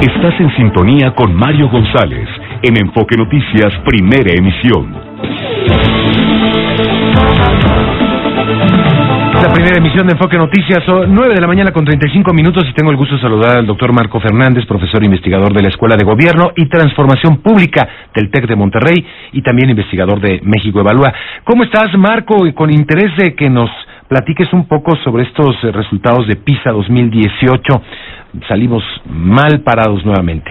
Estás en sintonía con Mario González en Enfoque Noticias, primera emisión. La primera emisión de Enfoque Noticias, son 9 de la mañana con 35 minutos y tengo el gusto de saludar al doctor Marco Fernández, profesor investigador de la Escuela de Gobierno y Transformación Pública del TEC de Monterrey y también investigador de México Evalúa. ¿Cómo estás, Marco? Y con interés de que nos platiques un poco sobre estos eh, resultados de PISA 2018. Salimos mal parados nuevamente.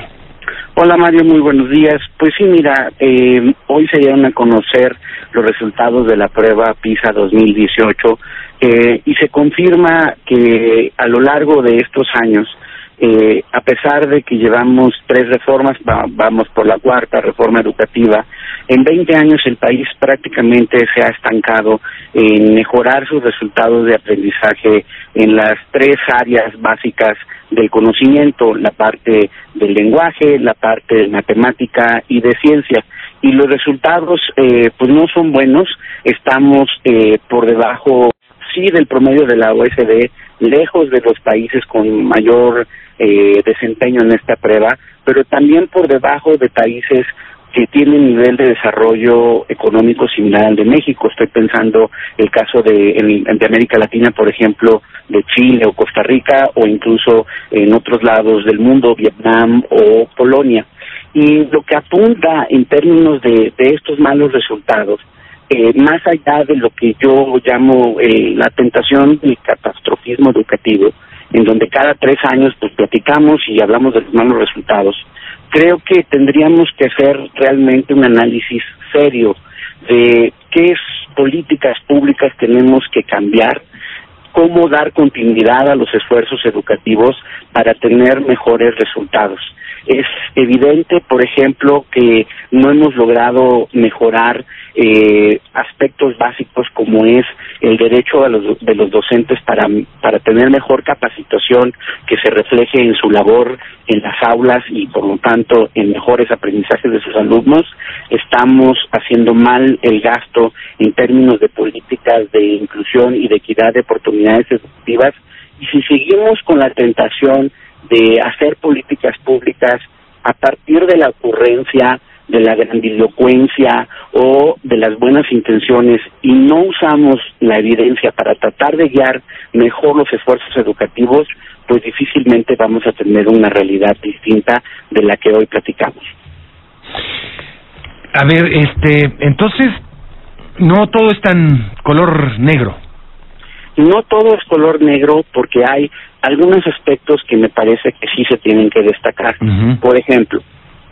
Hola Mario, muy buenos días. Pues sí, mira, eh, hoy se dieron a conocer los resultados de la prueba PISA 2018 eh, y se confirma que a lo largo de estos años, eh, a pesar de que llevamos tres reformas, vamos por la cuarta reforma educativa, en 20 años el país prácticamente se ha estancado en mejorar sus resultados de aprendizaje en las tres áreas básicas del conocimiento, la parte del lenguaje, la parte de matemática y de ciencia. Y los resultados eh, pues no son buenos, estamos eh, por debajo sí del promedio de la OSD, lejos de los países con mayor eh, desempeño en esta prueba, pero también por debajo de países que tienen nivel de desarrollo económico similar al de México. Estoy pensando el caso de, de América Latina, por ejemplo, de Chile o Costa Rica, o incluso en otros lados del mundo, Vietnam o Polonia. Y lo que apunta en términos de estos malos resultados eh, más allá de lo que yo llamo eh, la tentación del catastrofismo educativo, en donde cada tres años pues platicamos y hablamos de los malos resultados, creo que tendríamos que hacer realmente un análisis serio de qué políticas públicas tenemos que cambiar, cómo dar continuidad a los esfuerzos educativos para tener mejores resultados. Es evidente, por ejemplo, que no hemos logrado mejorar eh, aspectos básicos como es el derecho de los, de los docentes para, para tener mejor capacitación que se refleje en su labor en las aulas y por lo tanto en mejores aprendizajes de sus alumnos. Estamos haciendo mal el gasto en términos de políticas de inclusión y de equidad de oportunidades educativas y si seguimos con la tentación de hacer políticas públicas a partir de la ocurrencia de la grandilocuencia o de las buenas intenciones y no usamos la evidencia para tratar de guiar mejor los esfuerzos educativos, pues difícilmente vamos a tener una realidad distinta de la que hoy platicamos. A ver, este, entonces, no todo es tan color negro. No todo es color negro porque hay algunos aspectos que me parece que sí se tienen que destacar. Por ejemplo,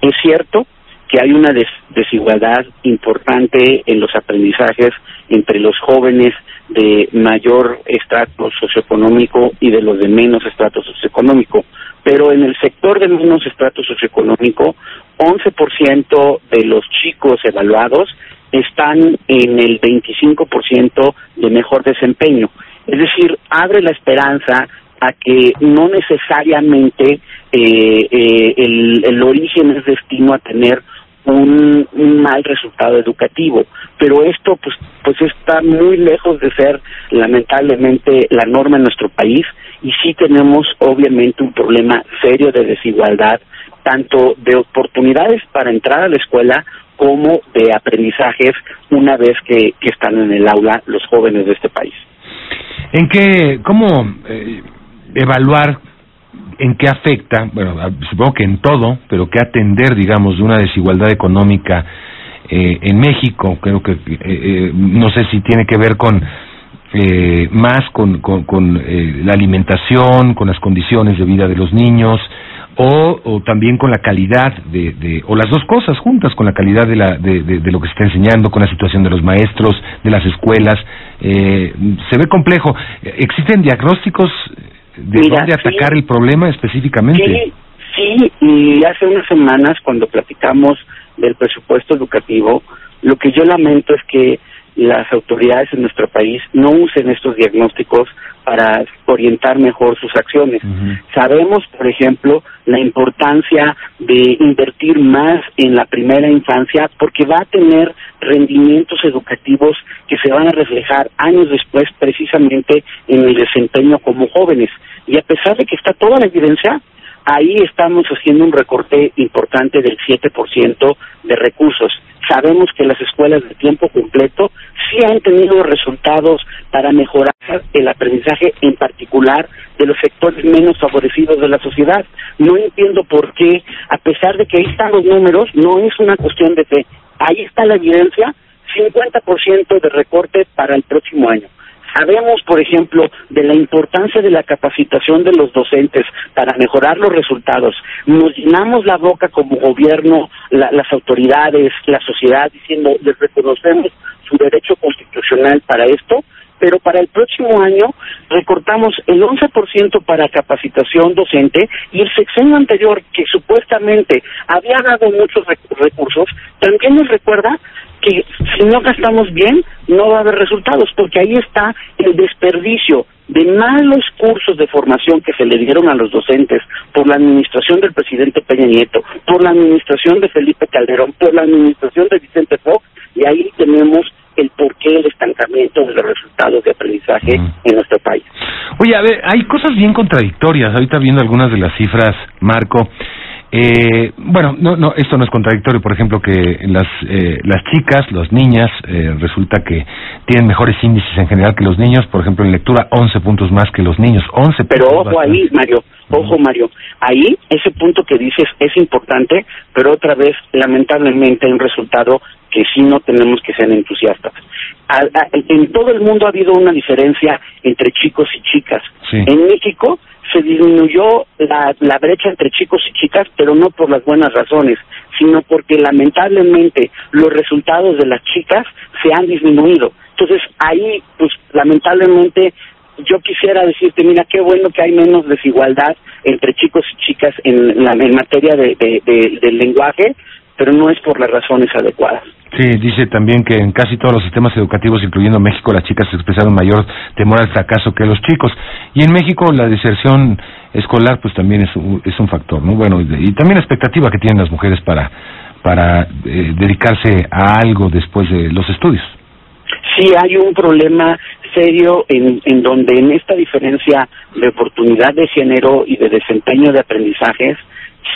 es cierto que hay una desigualdad importante en los aprendizajes entre los jóvenes de mayor estrato socioeconómico y de los de menos estrato socioeconómico. Pero en el sector de menos estrato socioeconómico, 11% de los chicos evaluados están en el 25% de mejor desempeño. Es decir, abre la esperanza a que no necesariamente eh, eh, el, el origen es destino a tener un, mal resultado educativo pero esto pues pues está muy lejos de ser lamentablemente la norma en nuestro país y sí tenemos obviamente un problema serio de desigualdad tanto de oportunidades para entrar a la escuela como de aprendizajes una vez que, que están en el aula los jóvenes de este país. ¿En qué, cómo eh, evaluar en qué afecta, bueno, supongo que en todo, pero qué atender, digamos, de una desigualdad económica eh, en México, creo que, eh, eh, no sé si tiene que ver con eh, más con, con, con la alimentación, con las condiciones de vida de los niños, o, o también con la calidad de, de, o las dos cosas juntas, con la calidad de, la, de, de, de lo que se está enseñando, con la situación de los maestros, de las escuelas. Eh, se ve complejo. ¿Existen diagnósticos de dónde atacar el problema específicamente. Sí, sí, y hace unas semanas cuando platicamos del presupuesto educativo, lo que yo lamento es que las autoridades en nuestro país no usen estos diagnósticos para orientar mejor sus acciones. Sabemos, por ejemplo, la importancia de invertir más en la primera infancia porque va a tener rendimientos educativos que se van a reflejar años después precisamente en el desempeño como jóvenes. Y a pesar de que está toda la evidencia, ahí estamos haciendo un recorte importante del 7% de recursos. Sabemos que las escuelas de tiempo completo sí han tenido resultados para mejorar el aprendizaje, en particular de los sectores menos favorecidos de la sociedad. No entiendo por qué, a pesar de que ahí están los números, no es una cuestión de fe. Ahí está la evidencia, 50% de recorte para el próximo año. Sabemos, por ejemplo, de la importancia de la capacitación de los docentes para mejorar los resultados. Nos llenamos la boca como gobierno, las autoridades, la sociedad, diciendo, les reconocemos su derecho constitucional para esto, pero para el próximo año recortamos el 11% para capacitación docente y el sexenio anterior, que supuestamente había dado muchos recursos, también nos recuerda que si no gastamos bien, no va a haber resultados, porque ahí está el desperdicio de malos cursos de formación que se le dieron a los docentes por la administración del presidente Peña Nieto, por la administración de Felipe Calderón, por la administración de Vicente Fox, y ahí tenemos el porqué del estancamiento de los resultados de aprendizaje en nuestro país. Oye, a ver, hay cosas bien contradictorias. Ahorita viendo algunas de las cifras, Marco, eh, bueno, no, no, esto no es contradictorio, por ejemplo, que las, eh, las chicas, las niñas, eh, resulta que tienen mejores índices en general que los niños, por ejemplo, en lectura 11 puntos más que los niños, 11 Pero ojo ahí, Mario, ojo Mario, ahí ese punto que dices es importante, pero otra vez, lamentablemente, hay un resultado que sí no tenemos que ser entusiastas. en todo el mundo ha habido una diferencia entre chicos y chicas. En México, se disminuyó la, la brecha entre chicos y chicas, pero no por las buenas razones, sino porque lamentablemente los resultados de las chicas se han disminuido. Entonces ahí, pues lamentablemente, yo quisiera decirte, mira, qué bueno que hay menos desigualdad entre chicos y chicas en, la, en materia de, de, del lenguaje, pero no es por las razones adecuadas. Sí, dice también que en casi todos los sistemas educativos, incluyendo México, las chicas expresaron mayor temor al fracaso que los chicos. Y en México la deserción escolar pues también es un, es un factor, ¿no? Bueno, y, también la expectativa que tienen las mujeres para, para eh, dedicarse a algo después de los estudios. Sí, hay un problema serio en, en donde en esta diferencia de oportunidad de género y de desempeño de aprendizajes,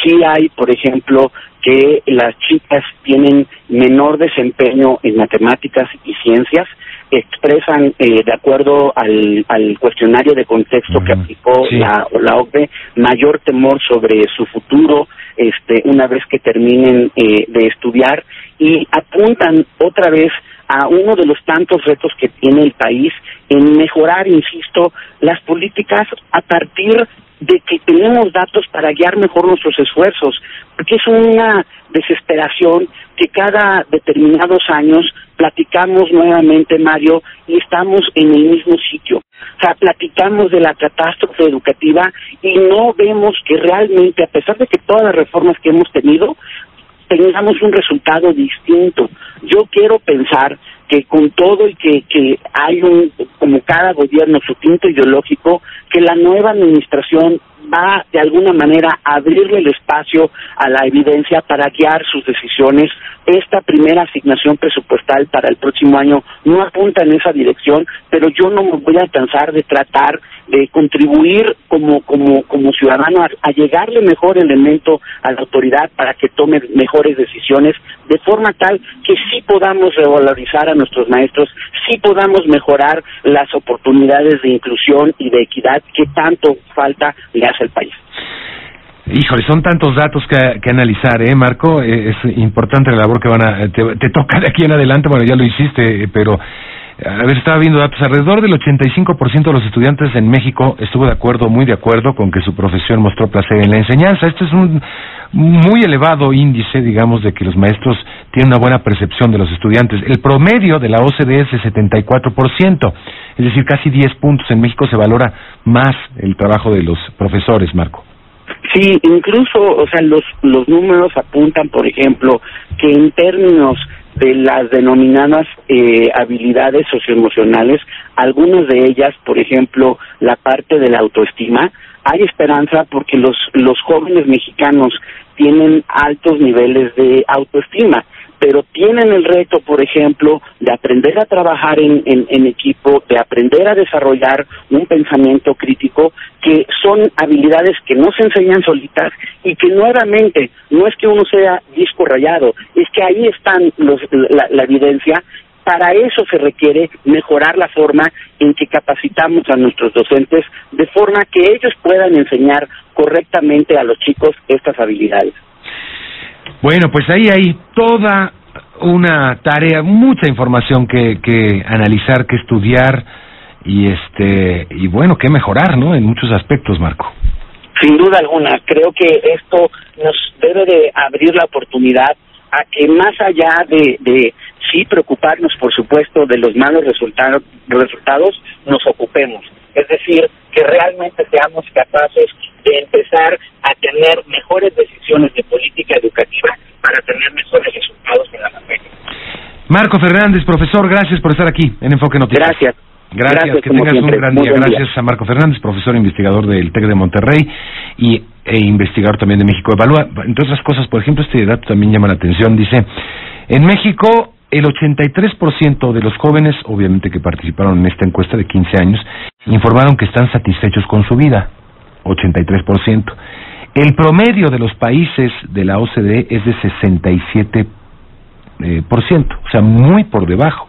sí hay, por ejemplo, que las chicas tienen menor desempeño en matemáticas y ciencias, expresan, eh, de acuerdo al, al, cuestionario de contexto que aplicó la, la OCDE, mayor temor sobre su futuro este, una vez que terminen eh, de estudiar y apuntan otra vez a uno de los tantos retos que tiene el país en mejorar, insisto, las políticas a partir de que tenemos datos para guiar mejor nuestros esfuerzos, porque es una desesperación que cada determinados años platicamos nuevamente, Mario, y estamos en el mismo sitio. O sea, platicamos de la catástrofe educativa y no vemos que realmente, a pesar de que todas las reformas que hemos tenido, tengamos un resultado distinto. Yo quiero pensar que con todo y que, que hay un, como cada gobierno, su tinto ideológico, que la nueva administración va de alguna manera a abrirle el espacio a la evidencia para guiar sus decisiones. Esta primera asignación presupuestal para el próximo año no apunta en esa dirección, pero yo no me voy a cansar de tratar de contribuir como como como ciudadano a, llegarle mejor elemento a la autoridad para que tome mejores decisiones de forma tal que sí podamos revalorizar a nuestros maestros, sí podamos mejorar las oportunidades de inclusión y de equidad que tanto falta le hace al país. Híjole, son tantos datos que, analizar, ¿eh, Marco? Eh, es importante la labor que van a... Te, te toca de aquí en adelante, bueno, ya lo hiciste, pero a ver, estaba viendo datos, alrededor del 85% de los estudiantes en México estuvo de acuerdo, muy de acuerdo con que su profesión mostró placer en la enseñanza. Este es un muy elevado índice, digamos, de que los maestros tienen una buena percepción de los estudiantes. El promedio de la OCDE es de 74%, es decir, casi 10 puntos. En México se valora más el trabajo de los profesores, Marco. Sí, incluso, o sea, los, los números apuntan, por ejemplo, que en términos de las denominadas eh, habilidades socioemocionales, algunas de ellas, por ejemplo, la parte de la autoestima, hay esperanza porque los, los jóvenes mexicanos tienen altos niveles de autoestima pero tienen el reto, por ejemplo, de aprender a trabajar en, equipo, de aprender a desarrollar un pensamiento crítico, que son habilidades que no se enseñan solitas y que nuevamente no es que uno sea disco rayado, es que ahí están los, la evidencia para eso se requiere mejorar la forma en que capacitamos a nuestros docentes de forma que ellos puedan enseñar correctamente a los chicos estas habilidades. Bueno, pues ahí hay toda una tarea, mucha información que, que analizar, que estudiar y este y bueno, que mejorar, ¿no? En muchos aspectos, Marco. Sin duda alguna, creo que esto nos debe de abrir la oportunidad a que más allá de, de sí preocuparnos, por supuesto, de los malos resultados, resultados, nos ocupemos. Es decir, que realmente seamos capaces de empezar a tener mejores decisiones de política educativa para tener mejores resultados en la materia. Marco Fernández, profesor, gracias por estar aquí en Enfoque Noticias. Gracias. Gracias, que tengas un gran día. Gracias a Marco Fernández, profesor e investigador del TEC de Monterrey y e investigador también de México Evalúa. Entre otras cosas, por ejemplo, este dato también llama la atención. Dice, en México el 83% de los jóvenes, obviamente que participaron en esta encuesta de 15 años, informaron que están satisfechos con su vida. 83%. El promedio de los países de la OCDE es de 67%, eh, por ciento, o sea, muy por debajo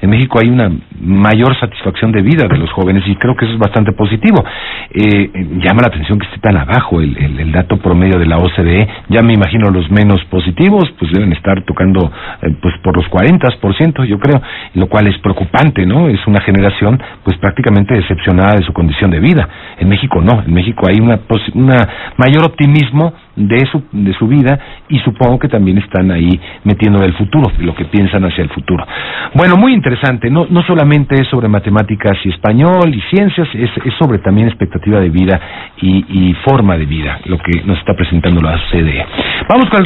en México hay una mayor satisfacción de vida de los jóvenes y creo que eso es bastante positivo. Eh, llama la atención que esté tan abajo el, el, dato promedio de la OCDE. Ya me imagino los menos positivos, pues deben estar tocando eh, pues por los 40%, yo creo, lo cual es preocupante, ¿no? Es una generación pues prácticamente decepcionada de su condición de vida. En México no, en México hay una, una mayor optimismo de su, de su vida y supongo que también están ahí metiendo el futuro, lo que piensan hacia el futuro. Bueno, muy interesante, no, no solamente es sobre matemáticas y español y ciencias, es, es sobre también expectativa de vida y, y forma de vida, lo que nos está presentando la CDE. Vamos con el